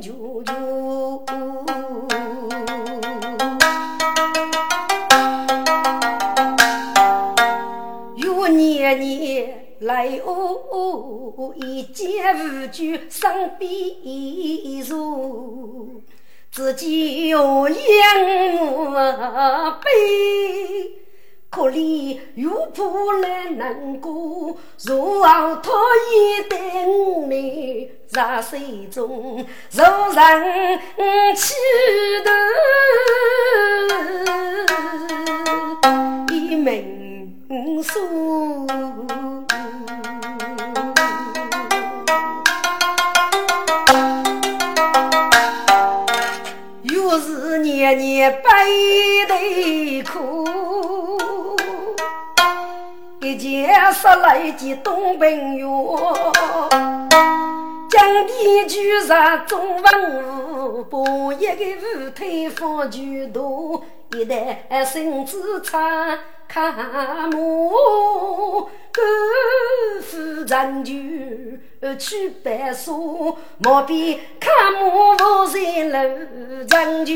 舅舅，有年年来哦，一见无惧身边坐，自己又养我悲。可怜又怕来难过，若后他一对我们在水中，如人气头一门锁。又是年年背对苦。一件杀来的东平原，江边居然种文物，把一个舞台放巨大，一代孙子唱看马，赶夫人就去办事，莫比看不在路上就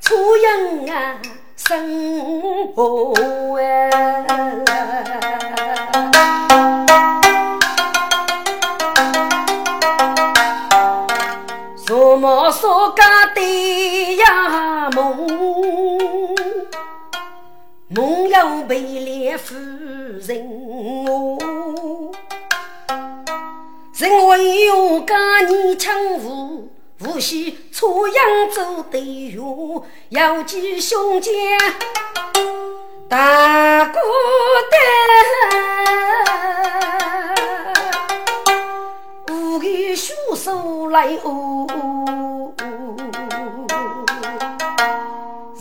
出营啊。生活哎，什么所家的呀梦，梦有被烈夫人哦，人为有家你称呼。无锡初阳走队员，要记兄弟大孤单，无语血手来哦。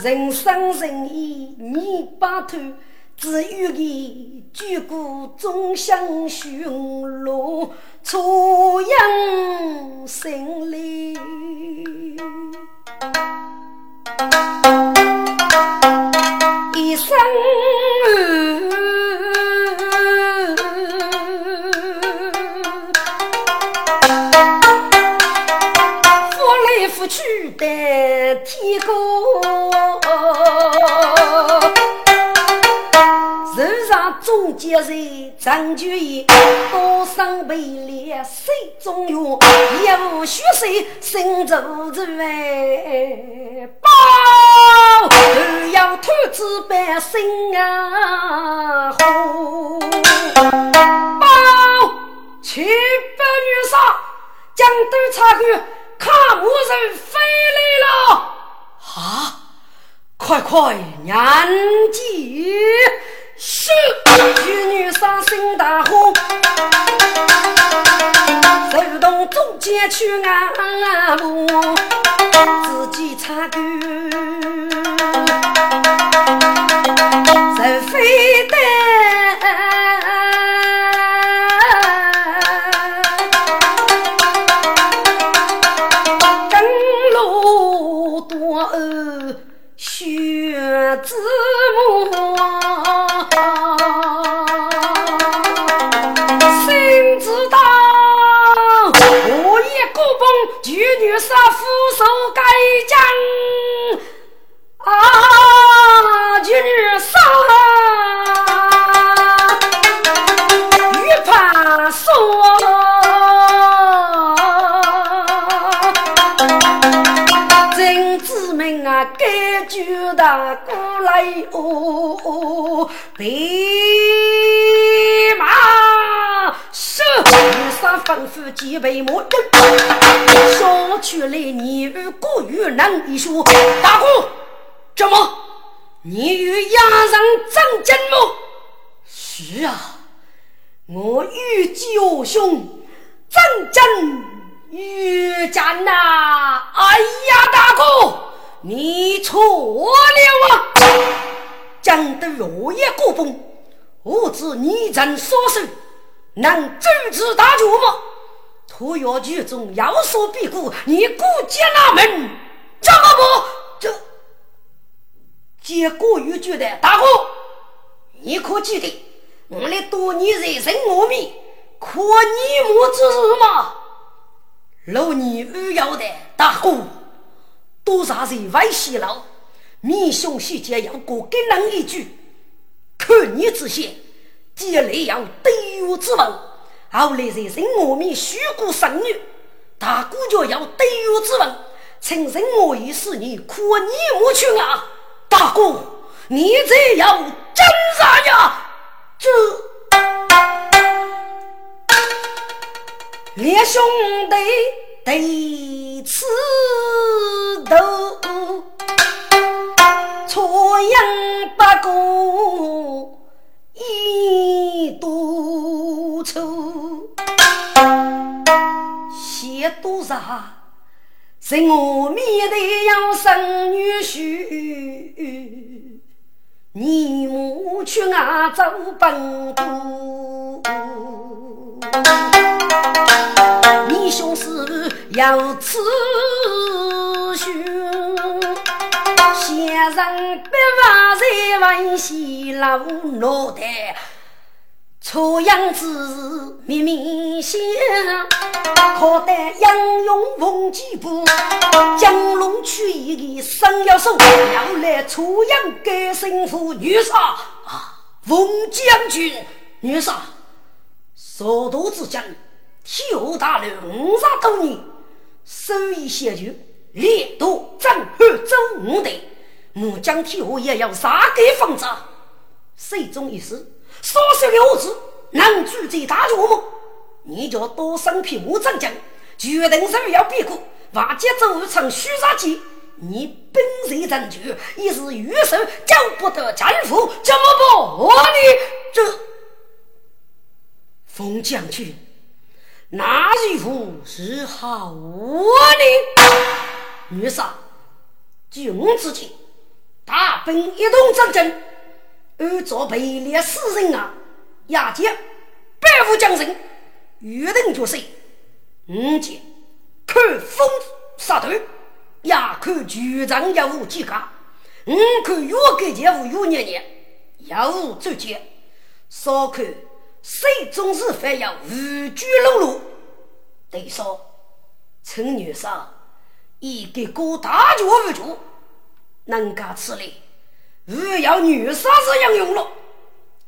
人生人意你把头，只有你举骨终相寻路。初阳心里，一生夫来夫去的天高。总结在张居易，多生悲烈水中月，一无血色心如子哎，包都要兔子般心啊火，包七百女杀，江都察看，看我人飞来了啊！快快念记。是玉女伤心大火，手动中间去安路，自己插钩，大过来哦，备马。女杀吩咐几位魔人，说出来你与古玉能一说。大哥，怎么？你与亚人争真吗？是啊，我与九兄争真与战呐！哎呀，大哥，你错了啊！讲得落叶过风，我知你曾所受。能阻止大局吗？可要剧中有所必顾，你顾家那门怎么不这？结果又觉得大哥，你可记得我们多年人生我命，可你莫之日吗？老你遇要的大哥，多少人外泄露，民兄细节要过给人一句，看你之先，既来要对我之问。后来在人生我命虚过生女，大姑就要对我之问，请人我已是你，可你莫去啊！大姑，你这要真啥呀？这两兄弟对此斗，错样不过一多愁。写多少？在我面前要生女婿，你母去外走奔波，你兄是要此兄，先生别话在问西老脑袋。错样子明明显，可待杨勇逢几步，江龙取义的生要手，要来错样改胜负，女杀啊！冯将军，女杀，所夺之将，天下大乱五十多年，手艺先就烈度正汉周五代，我将天下也要杀给方子，谁中一事。少少的儿子能主宰大局吗？你就多生匹马战将，决定是要别过，瓦解周成虚杀机。你本色战局，也是玉手叫不得战斧，怎么不我你这冯将军，哪一副是好我呢？女杀，君自己大兵一同战争。按照被列死人啊，押解百户将人，约定决赛。五节看风杀头，也看局长业务几家。五看越给业务越年年，业务周结。少看谁总是非要无拘龙路。对说，陈女士一个个大脚无脚，能干此类。只要女杀是应用了，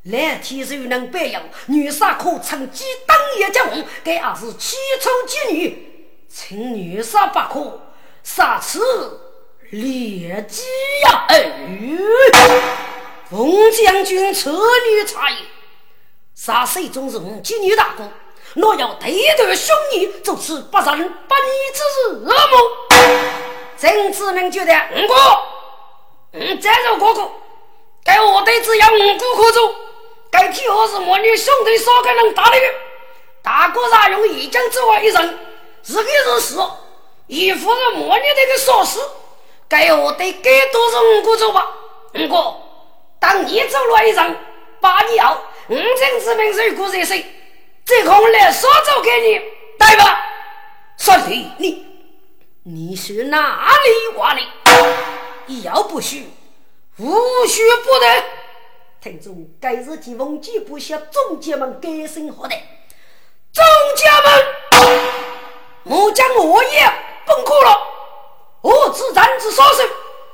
来天寿能白养，女杀可趁机当一将，该也是七丑妓女，请女杀不可杀此劣迹呀！哎，冯将军此女差异，杀谁总是我妓女大哥，若要对断兄弟，就此不仁不义之事恶梦。曾子明觉得五哥。嗯，再做哥哥，该我队只要五个可做，该替我是魔女兄弟少个人打的。大哥啥用一将之外一人，是给是死，一夫是魔女这个说事，该我队该多少五个做吧？五个，当你走了一人，把你要五将之名是过热水，这空来说走给你，对吧？说对，你你是哪里话哩？要不许，无许不得。听众，该日记奉记不下众家们改姓何的？众家们，我将我也崩溃了。我自战之所受，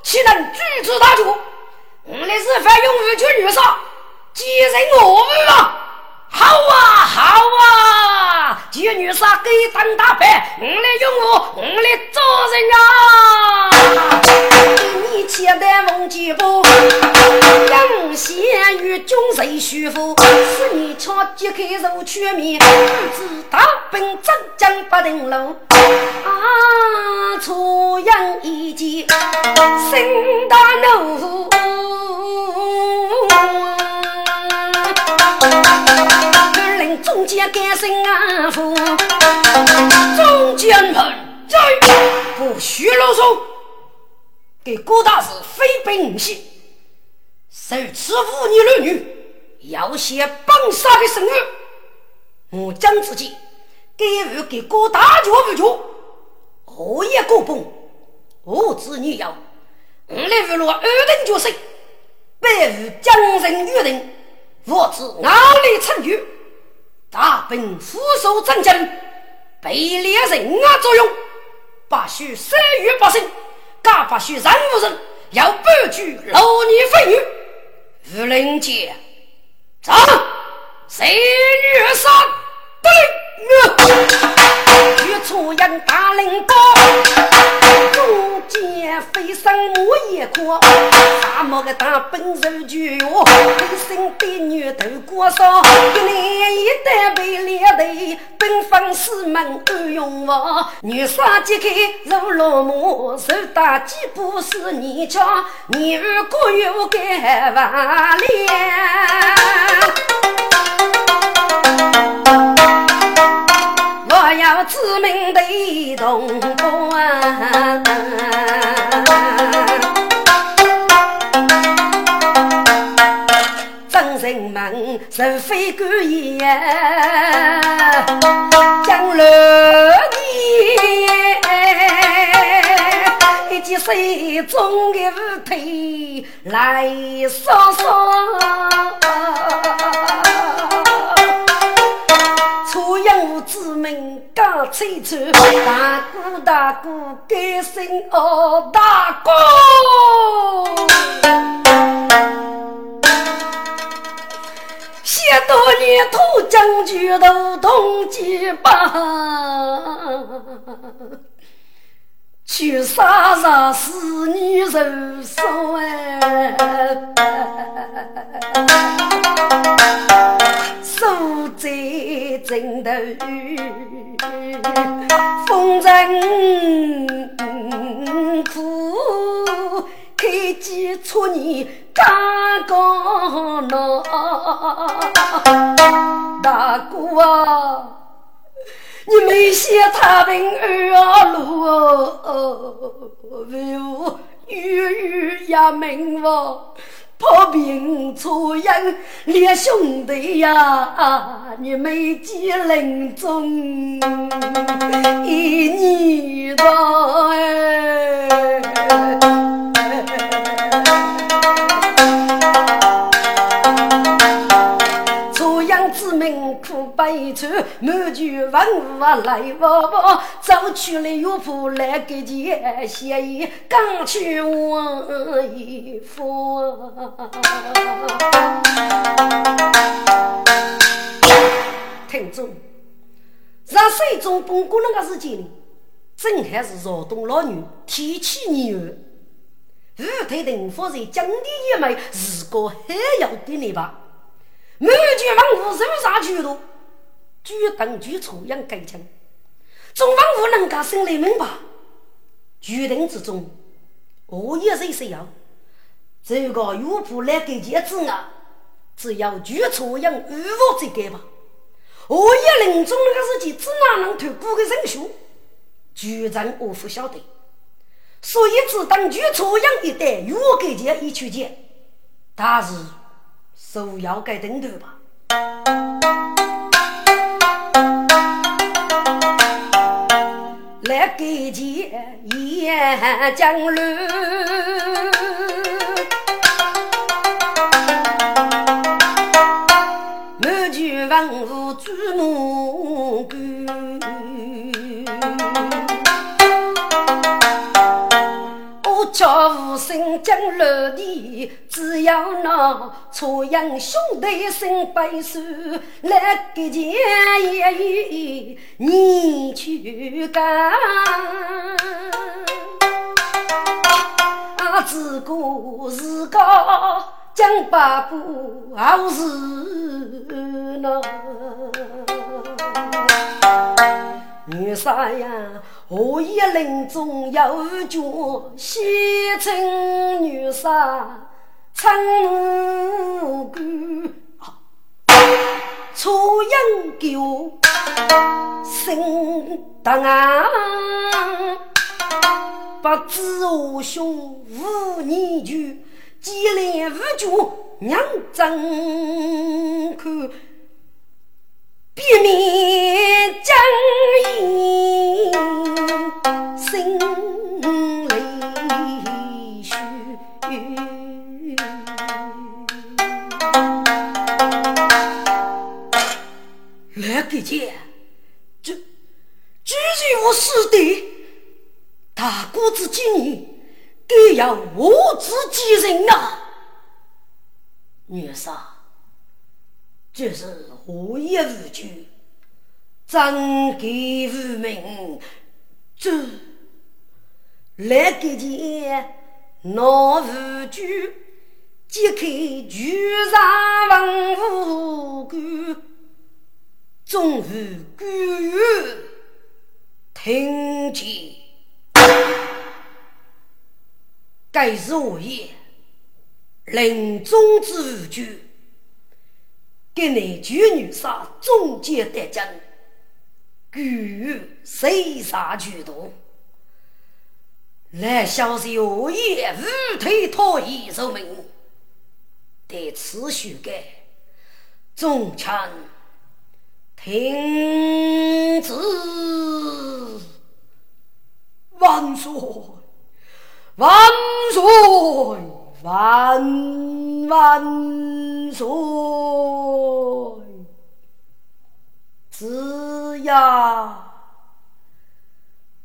岂能拒之大局？我乃是反用无权女杀，几人我们啊？好啊，好啊！几女杀给当大牌，我来用我，我来做人啊！你且待问几步，杨贤与军谁舒服？是你唱揭开如全面，不知大兵真将不定路。啊，初阳一见，心大怒。中间干生啊夫，中间们在不许啰嗦，给郭大师非本性，受此妇女儿女要写绑杀的圣谕，我将自己给予给郭大脚不脚，我也过崩，我子女要，我来娱乐二等角色，白日将人约定，我子哪里参与？大本俯首战将，被猎人啊作用，不许三月百姓，更不许任何人要不举老女妇女，无人见，走，谁女杀对，玉出营大领导，中间飞上我一颗，沙漠个大本手举哟，一身的女头过少，一年一代被猎的，奔放四门都用我，女杀揭开如落幕，手打几步是泥枪，你如果有该万连。我要知名的同伴，真人们是非官言，将乐，一记水中的舞腿来说说。子民刚吹出，大哥大哥该姓哦，大哥。许多年土将军都同结吧，去杀杀死女人手哎。守在枕头，风尘苦，开机出你刚刚闹。大哥啊，你没写太平二路哦，为我月月也明哦。破病出营，列兄弟呀，你没见林中一年多满句文物啊来不不，走去了岳父来给钱，写一刚去问一夫。听众，让水中奔过那个时间里，正还是劳动老女提起女儿，五台灯火在江底一枚，是个还要给你吧。满卷王府手杀巨多，举等举出样改强。众王府能够心里明白，决定之中，我也是谁要？这个岳父来给节子啊，只要举出样无法再改吧。我也临终那个时期，只哪能透过个人血？局长我不晓得，所以只当举出样一代，岳给节一去见，但是。首要该登头吧，来给见燕江路，满卷文武注目叫无声将落地，只要那朝阳兄弟身背手，来给钱也与你去干。啊，自古是个江八部好事呢。女杀呀，何以林中有绝？西城女杀称官，初英旧，心当啊，不知我兄无年久，几年无绝娘真看，避面争议心里虚。来给姐，这居然我师弟，大哥子今年该要我自己人啊！女杀。这是何也无惧，真给无名，这来给钱闹无惧，揭开巨上文武官，终于官员。听见，该是我也临终之举，给你举女杀终结得将，举谁杀举多？来消息我也无推脱一受命，得此许改，众臣听旨。万岁！万岁！万万岁！子呀，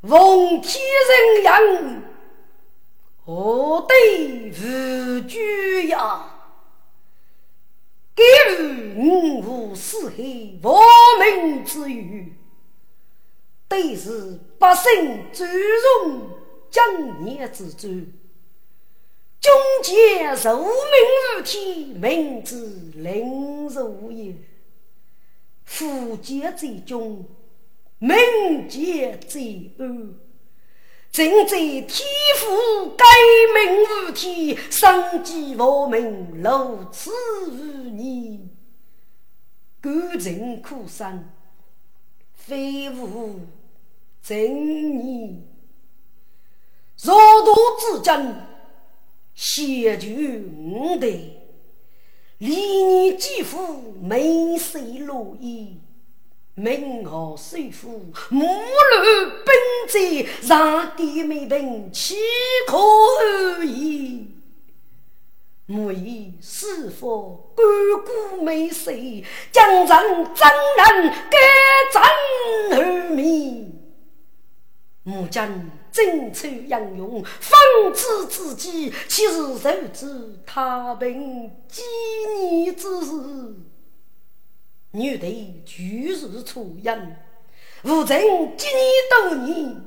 奉天人言，何得无惧呀？给予五湖四海亡命之余。都是百姓尊荣江年之主，军节受命如天，民之灵如也。富节最忠，民节最安。正在天父改命如天，生计我民如此无念，感情苦生。非无正义，若度之争，先救五代；历年积福，民生如意；民豪首富，母乱兵灾，让地没平，岂可安逸？莫以师父干戈没水，将人真人该怎而灭？母将征出英勇，方知自己岂是受之太平几年之事？女帝举世出人，无曾几年多年。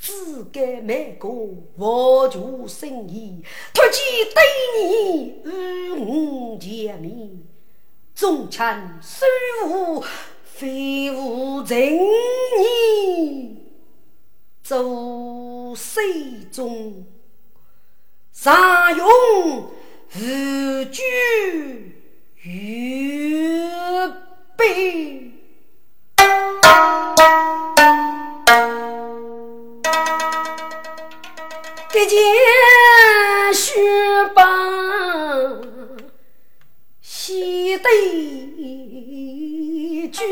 只该卖个佛祖生意，托起对你与我见面，忠臣虽无非无情义，做谁中常用无惧于悲。一件雪白西对句，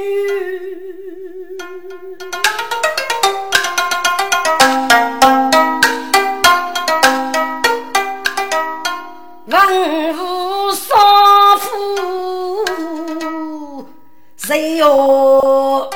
谁哟？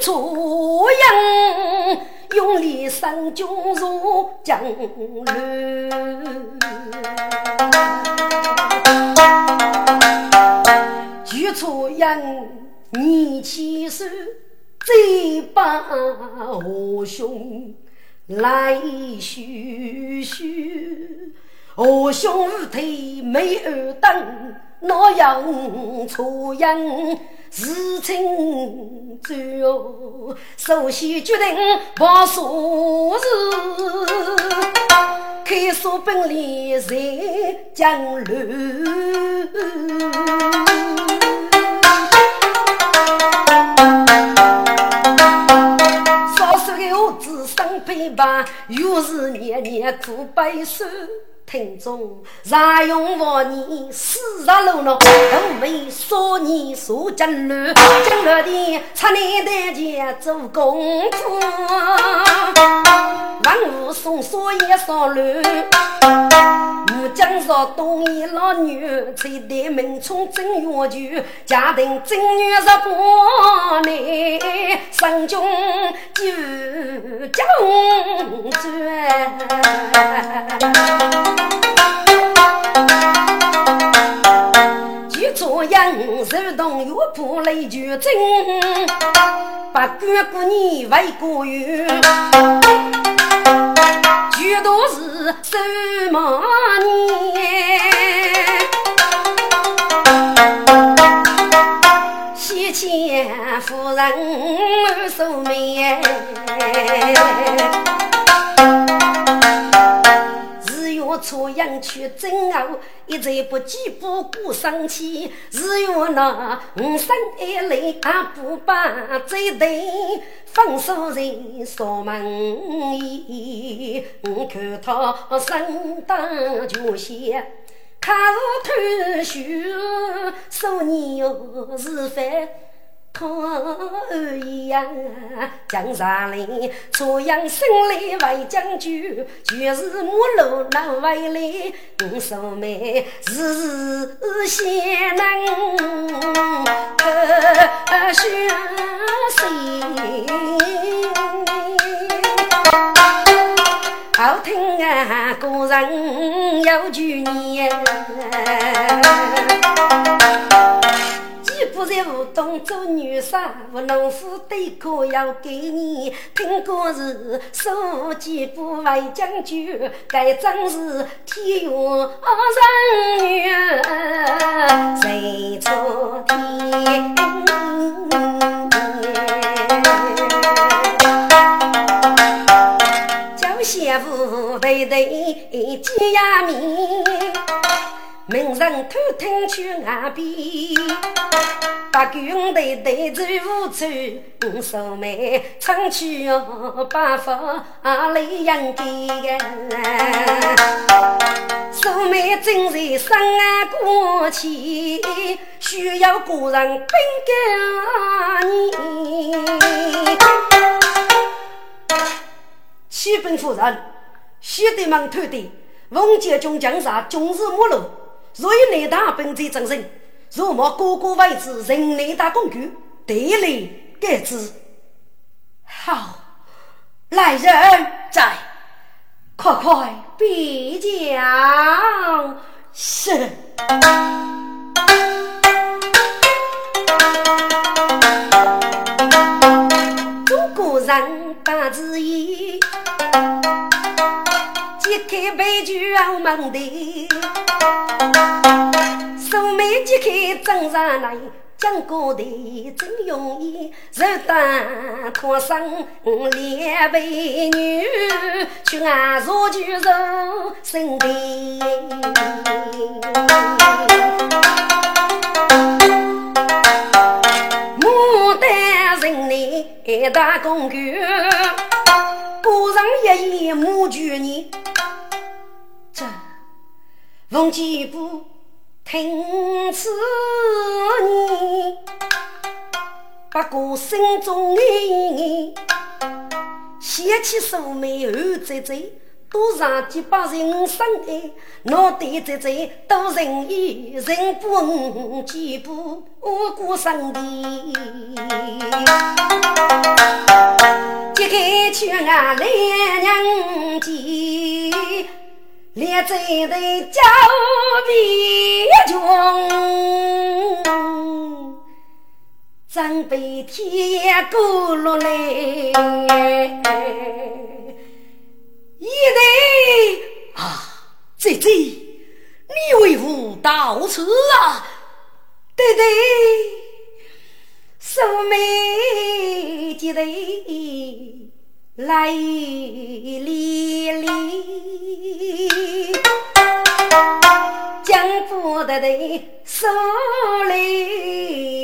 楚阳用力上军入江乱，举楚阳你起手，再把我兄来叙叙，我兄腿没二等，哪样楚阳？事情最后，首先决定把数字，开锁本领在江流。生陪伴，又是年年做白首。听众，常用佛言四十路呢，都没说你说金路，金路的出来台前做公主，松锁也少乱。吴江上东一老女，才得门冲正月酒，家庭正月十八内，三军就将转。做样手动又破雷就真，不管过年为过月，全都是手忙年。喜庆夫人寿初阳去争傲，一再不计不顾生气。日月那五生二来还不把这对分手人锁门衣。我看他身当绝线，看头秀，说你又是非。可一样，江山里朝阳胜利为将军，全是母老难为来。我素妹日日先能可学习，好听啊，个人有句言。不在吴东做女婿，我农夫对可要给你。听过是书记不为将军，该真是天佑人女，谁错天？叫媳妇对对见呀面。名人偷听去岸边，八军队队走无处，五嫂妹唱曲哦，八方来迎接。嫂妹正在生啊过气，需要个人分给你。启禀夫人，西德门偷的，奉节中江上终日没落。若有内大本在真人，若莫个个为之人内大工具，得来改之。好，来人在，快快别讲是。中国人把字义。一开杯酒傲门的，素眉揭开真上来，讲过的真容易，肉蛋脱生两美女，去俺若就肉身的，牡丹人呢大公举，古人一言母举你。奉吉不听此言，不过心中意，掀起素眉后再再，多上几把人生爱，脑袋再再多人意，人不问吉不过生的，揭开圈啊来娘家。列阵队交为穷，准备天过落来。一队啊，姐姐，你为何到此啊？对对，素梅姐弟来连连。江不得的手来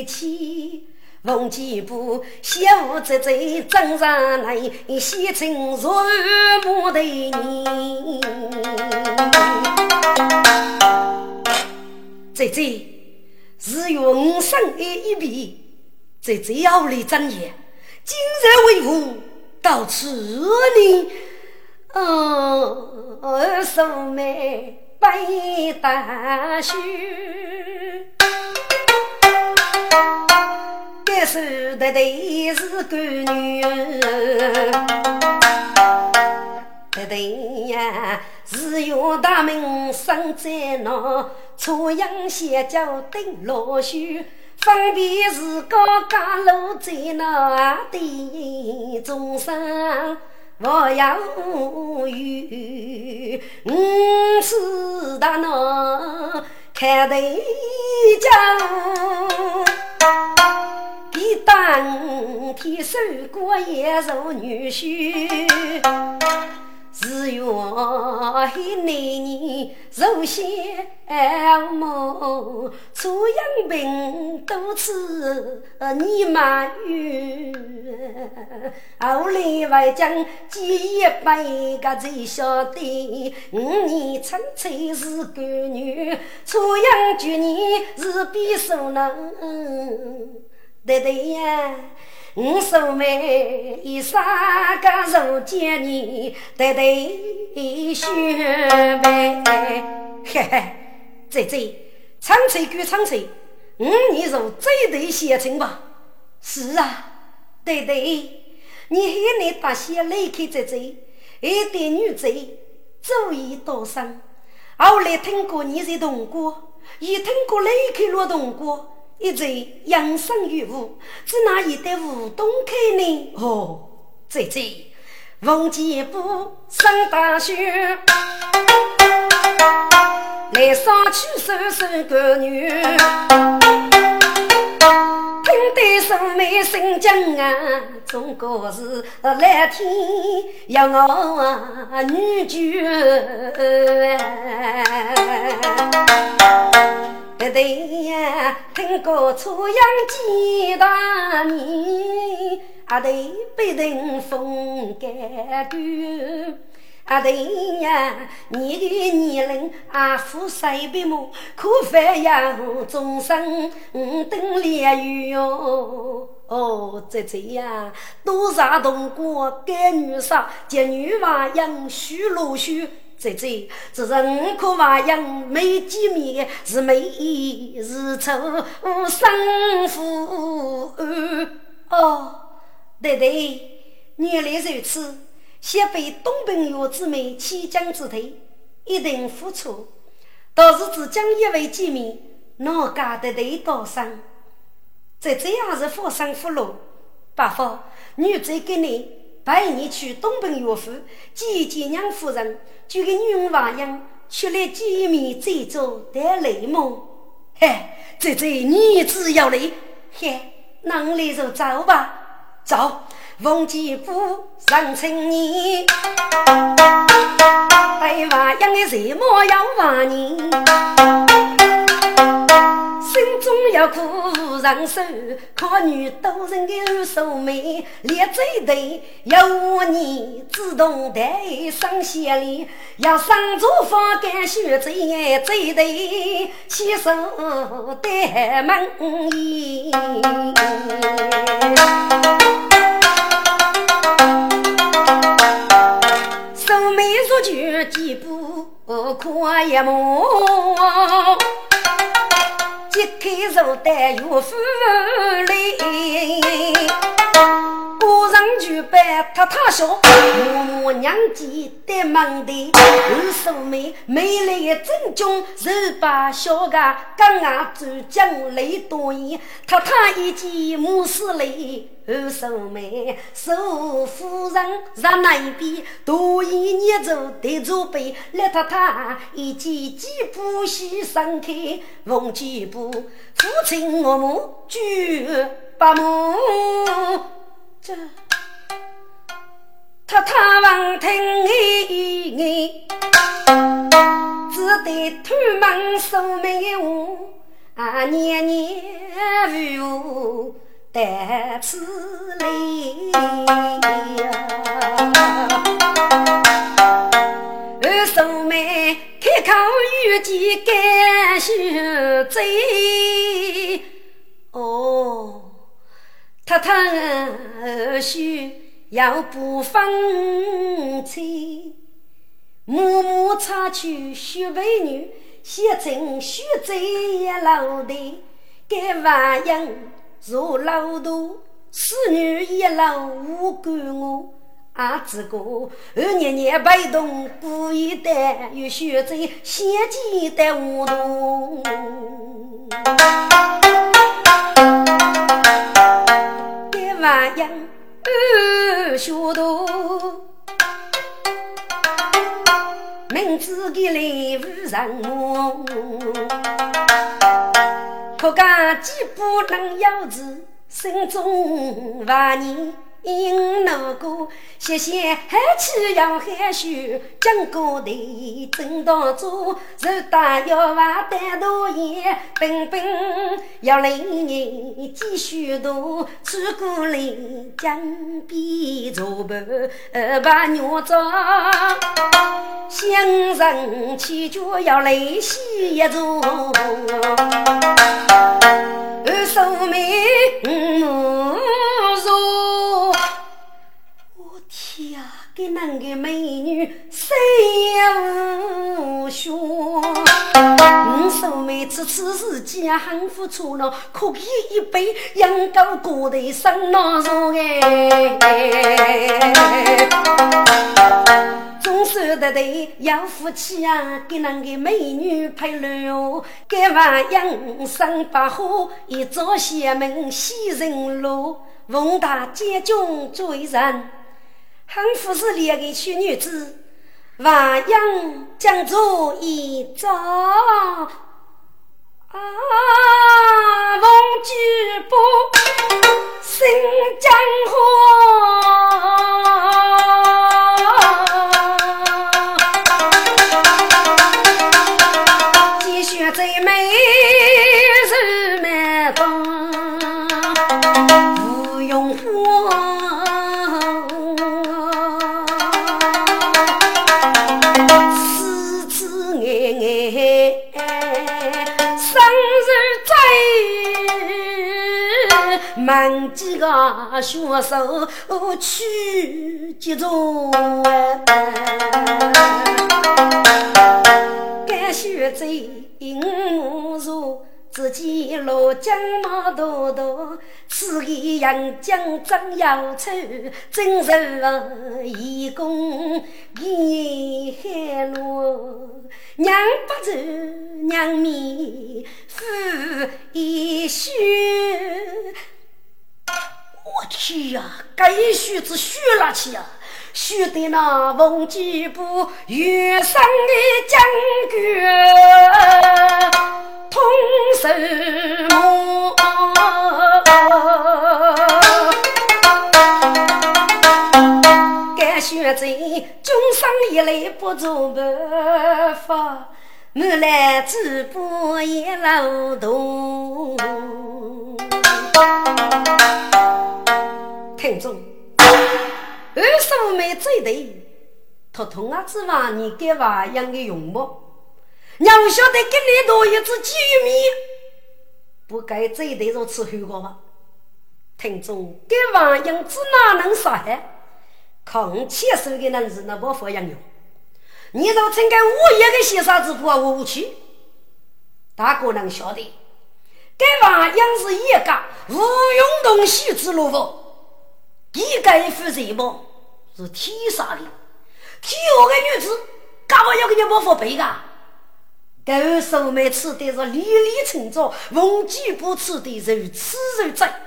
起，逢吉布小侄子正上来，写成若木的你。姐姐，是永生的一笔，姐姐要来争言，今日为何到此呢？哦，素梅背大袖，该是的对是个女对对呀，日月大门生在那，初阳斜角顶落雪。分别是高家路在那的中生，我要与五四大闹开对讲，一当天守过也如女婿。只愿那年如仙梦，初阳病多次你满月，后来外将几百个才晓得，五年春翠是干女，初阳九年是比数能，对对呀。五素梅一三个如见你，对对雪梅，嘿嘿，姐姐，唱翠归唱翠，五年如这对写成吧？是啊，对对，你还你大些离开姐姐，一对女子足以多生。后来听过你在东过，也听过离开了东过。一直养生于无，只拿一对梧桐开呢？哦，姐姐，逢吉布上大雪，来上去收收个女。听得素梅心惊啊，中国是蓝天要我女眷。对对呀，听过初阳几大年，阿对北人风干干。阿对呀，你的年龄阿富三百亩，可翻扬终生等连雨哟。哦，这这呀，多少东过干女少，见女娃养须罗须。这这，这人可话样没见面，是美是丑生父。哦，对对，原来如此。先被东平岳之妹弃将之退，一定付出。倒是只将一位见面，哪家的对多生？这这样是富生富禄。伯父，女子给你。陪你去东平岳府见见娘夫人，就给女娃样出来见面，再做带泪梦。嘿，这这女子要来，嘿，能来就走吧，走。奉吉府上青年，带娃样的什么要万年。心中有苦无人受，靠女多人的素梅，连这对有你自动带上线里，要上厨房干学这这对起手带门衣。素梅入局几步跨一步。一开肉蛋又腐烂，古人就扮太太笑，母娘记得门的二素梅，美丽正宗，十八小个刚牙走将来多言，太太一见母死泪。二素梅，受夫人在那边，多一捏住对着背，let 太太一见几步西山开，逢几步父亲我母举八母，这太太闻听一只得推门素梅话，啊年年无。带此来，二叔妹开口遇见干兄贼，哦，太太二叔要不放弃，默默擦去雪白女，写成雪在老的，给万样如老多，使女一老无管我。阿子哥，二年年被动故意的，又学在先进的舞动。这玩意儿学多，名字给来无人梦，可讲几不能有字，心中万念。因那个谢谢海气要害羞，讲过的正当做，是大要娃单独演，本本要来年继续读，出过来江边做伴，把鸟找，乡人起脚要来洗一座，二叔妹嗯。给那个美女谁无学？五叔妹此次是家很付出了，可以一杯养高过的生老肉哎。总算得得要夫妻啊，给那个美女配了，给娃养生百花，一朝邪门喜人路，逢大将军追人。汉服是两个小女子，万样将做一朝啊，凤举步，新江河，几个学手去集中，该学在五如自己落江毛多多，此个杨江真要丑，真是义工一海路，娘不走娘面夫一须。我去呀，该须子学了去呀，学的那文吉部原生的将军通神母，该学在终生以来不做办法，我来直播一劳动。听众，二叔妹最对，托通啊指望你给娃养个用么？娘晓得给你多一只鸡米，不该最对着伺候过吗？听众，给娃养子哪能杀害？空气手的人是那不法养用。你若真该我一个先生子不我无去，大哥能晓得？给娃养是一个无用东西之路不？一个一副人貌是天杀的，天下的女子干嘛要给你莫佛背个？狗手妹吃的是粒粒成长，逢吉不吃的如此如在。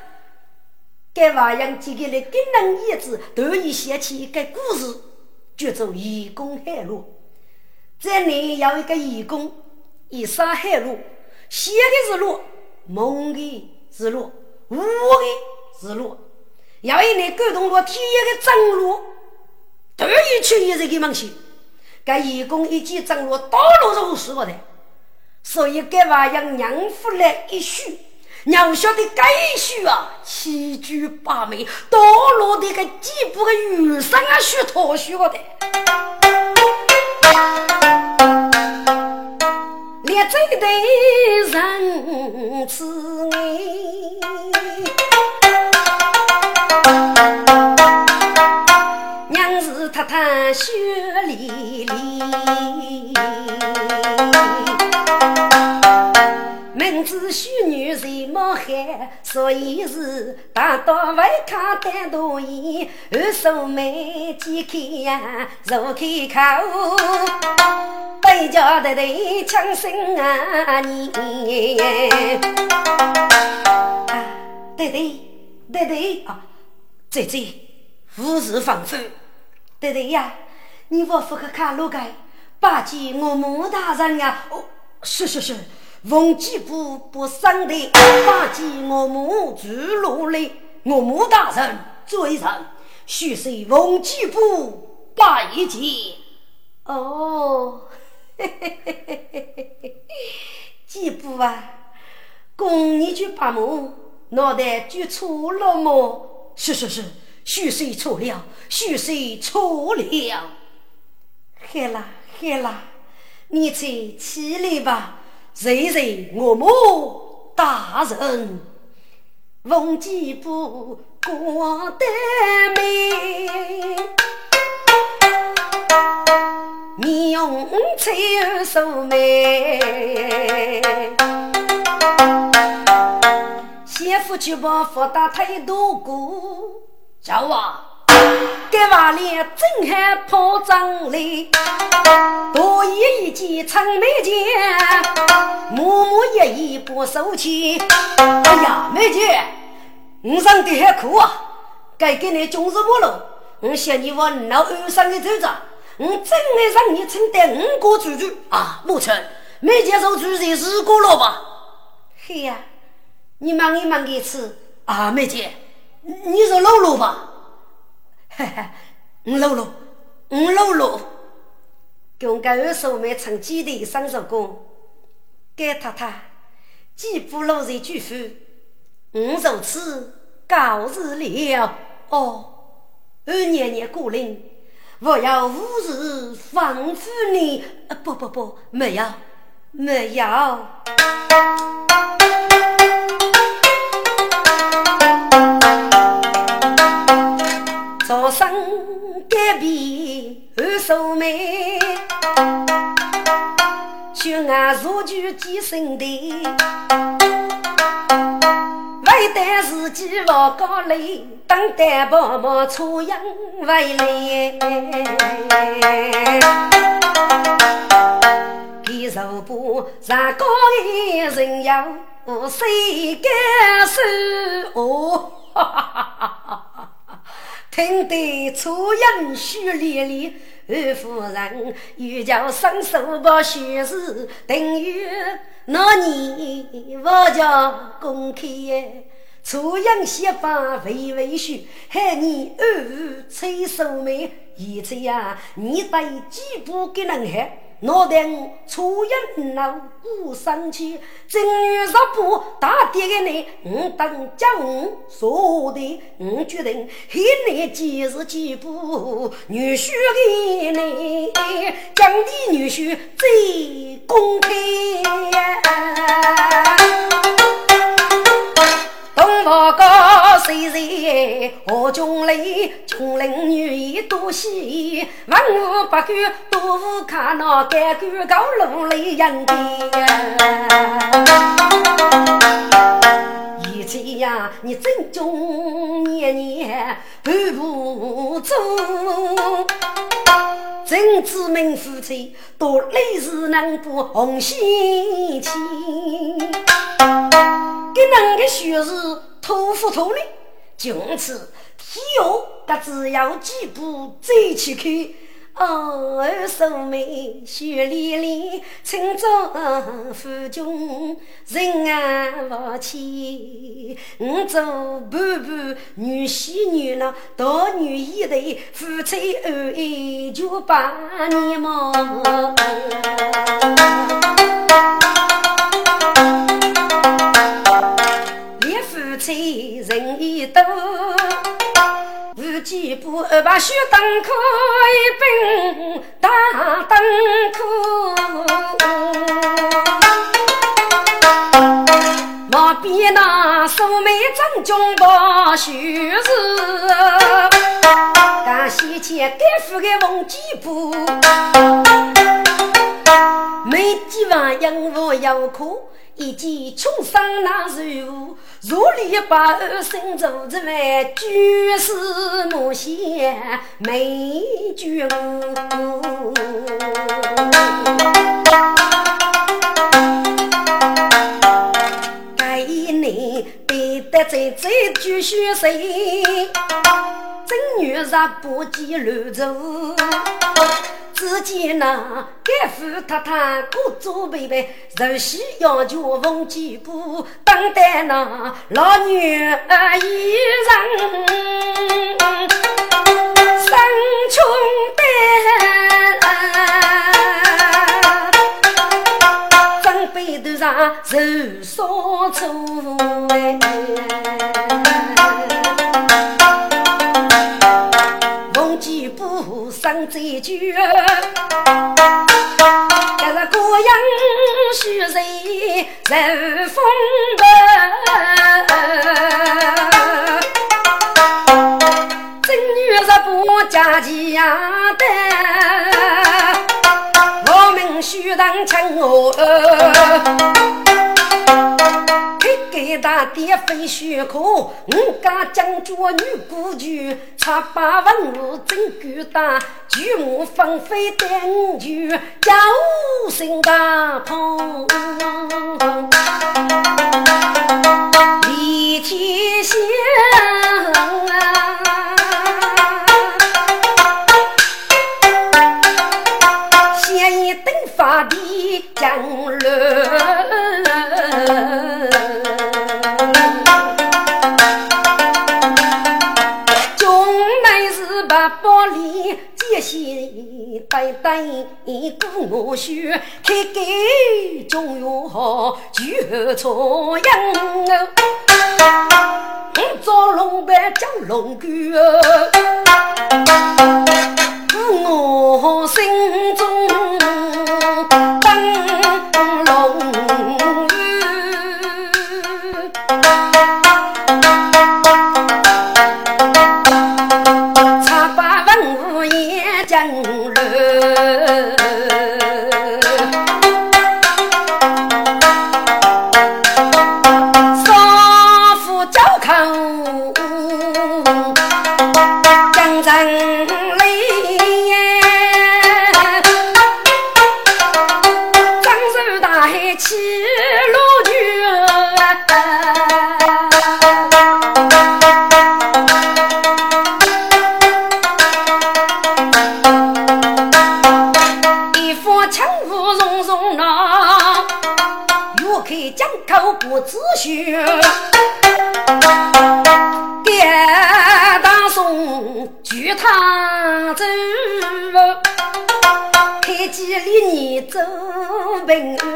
该娃养几个来跟人叶子，都已想起一个故事，叫做义工海路。这里有一个义工，一上海路，写的是路，梦的是路，无的是路。要一年沟通过体验的正路，都一去一人给忙去。该义工一起正路，道路是无数的，所以该娃养娘夫来一许，娘晓得该许啊，七句八美，道路的个几步个余生啊，许托许个的，列这对人慈爱。娘子太太雪莉莉，所以是大刀外看单独眼，二手眉几开呀，如开口，对家的对枪声啊你，啊对对对对啊，姐姐，无事放手，对对呀，你我不可看路该，拜见我母大人呀，哦，是是是。逢吉不不生的，八见我母住路里，我母大人罪人，须随逢吉不拜见。哦，嘿嘿嘿嘿嘿嘿嘿，吉布啊，公你去把母脑袋举错了么？是是是，须随错了，须随错了。黑啦黑啦，你再起来吧。谁谁我母大人，逢吉不过得美，面容翠素眉，媳妇就把福大太多过，叫我！该娃里正还跑张来，多一一件长眉剑，默默一一不收钱。哎呀，美姐，你上的还苦啊！该给你终日不喽？我嫌你我老二上的走着，我真爱让你承担五个主主啊！母亲，美姐受主人是过了吧？嘿呀，你忙一忙一次啊，美姐，你是老了吧？哈哈，五六六，五六六，公家二叔妹成基地上手工，该太太，几步路在举夫，五如此告辞了。哦，二年年过龄，我要五日放付你。不不不，没有，没有。生隔壁二叔妹，血眼如炬几声的，为得自己落高泪，等待婆婆出洋回来。皮肉布上高的人要谁敢收？哦，哈哈哈哈哈！听得初音须连连，二夫人欲叫伸手把血丝，等于那你我叫公开，楚阳先把微微说，害你二夫催手妹，现在呀，你带几步给人害。我等初一闹五生气，正月十五大跌给你，我等将我说的，我决定黑你几日几步，女婿给你，将你女婿最公开。房高谁谁何中来？穷人女也多喜，文武百官都看那干官高楼来迎的。以前呀，你正中年年半不做，真知名夫妻多累是能不红心情。给人的学是托付托的，从此以后他只要几步走起去。哦，二叔妹雪连连，村中夫君人啊不齐。我做婆婆女婿女郎，大女一对，夫妻恩爱就八年么。人一多，无几步把雪灯开，一大灯开。马边那素梅正中把雪日，刚先前该付的忘几步，没几万一因无有苦，一见穷生难受。如里把二生做之外，举世莫羡美绝无。得在在举血水，正月十八记乱走。只见那干夫太太各做备备，柔细要求逢吉姑，等待那老女一人生穷担，备头上受烧醋生在酒，这是过阳虚岁人风的，正月十八家家的，我们须当请我。给大爹分血口，我家将军女孤举，差把文武真够大，举目芳菲带五句，叫声大鹏，李天祥心呆呆过我须，开给中原好就错样。做龙板叫龙狗，我心中不自学，给大宋举他走，开几里你走平安。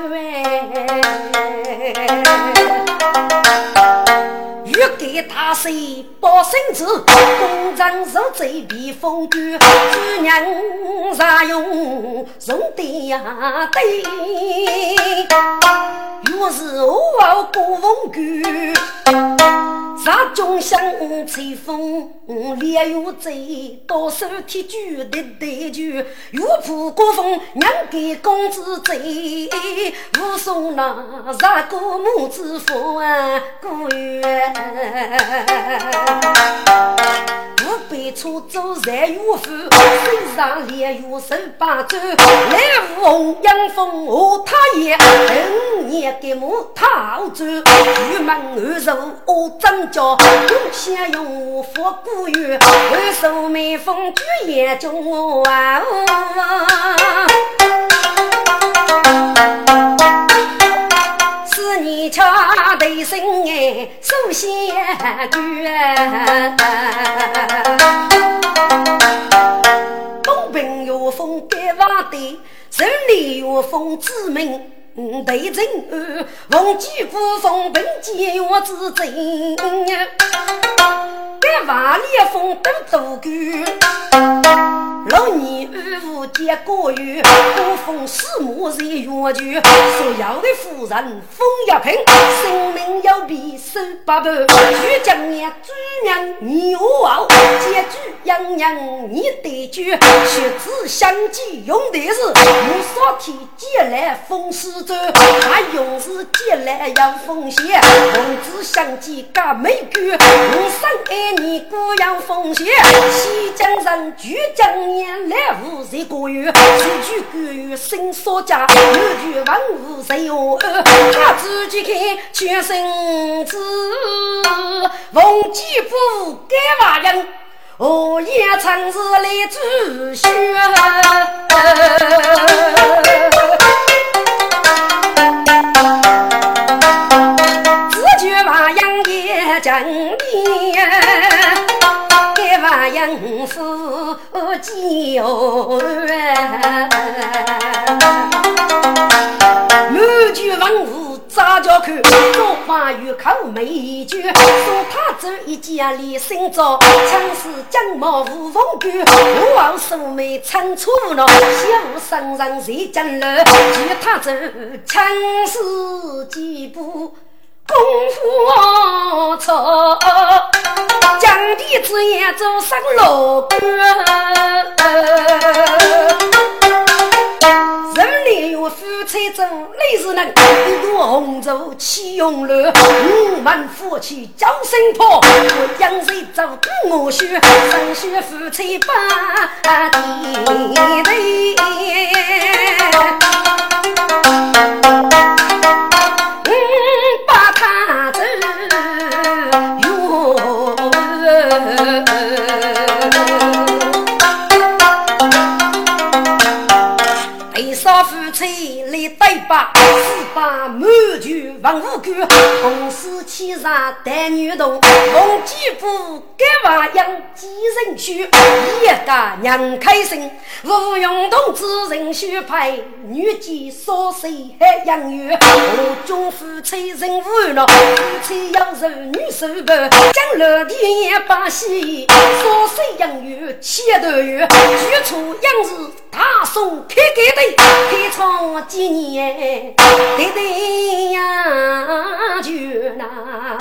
给大水报生子，公正受罪避风干，主人啥用送的呀对？若是我过风干，啥中乡吹风烈又醉，到手提酒的对酒，又怕过风娘给公子醉，武松那啥个母子夫啊过月。我被车走在岳父，身上连月手把走，来无红阳风和他爷，五年给我讨走，玉门二手我张家，用先用佛古月，二手眉峰举眼中啊。你恰对心哎，首先决。东平有风盖瓦堆，城里有风知名。对阵安，逢吉古风本见月之真。该万里风都渡过，六年安福结果园，古风四莫在远去，所要的夫人风一平，性命要比手八百。徐将娘主娘你我结局样样你得救，学子相继用的是无所提借来风师走，那勇士借来要风险，公子相继干美句，我生爱你孤要风险，西江人徐将娘来无谁过月，四句歌语心所家，六句万物谁有二，他自己看全身子，逢吉不该骂人，我也曾是来自学。自觉骂人也真的。万人是几哦，满句文武咋叫看？说话有口没句，说他走一家里新造，枪是将毛无风卷，我王素梅唱错了，小生人谁讲了？与他走枪是几步？功夫错，将弟子也走上路关。人里有夫妻走，累是能一朵红烛起红楼。我们夫妻叫声破，我将谁走我血，生血夫妻把地对。对吧？四把满卷文武官，红丝牵上带女童，红吉布盖娃养几人婿，一家娘开心。吴用同志人须派，女妓少岁还养育。我中夫妻人无闹，夫妻要受女手伴，将来天也把喜，少岁养育七头月，举出养子大宋开盖的。开创几年，哎，对，对呀，就那。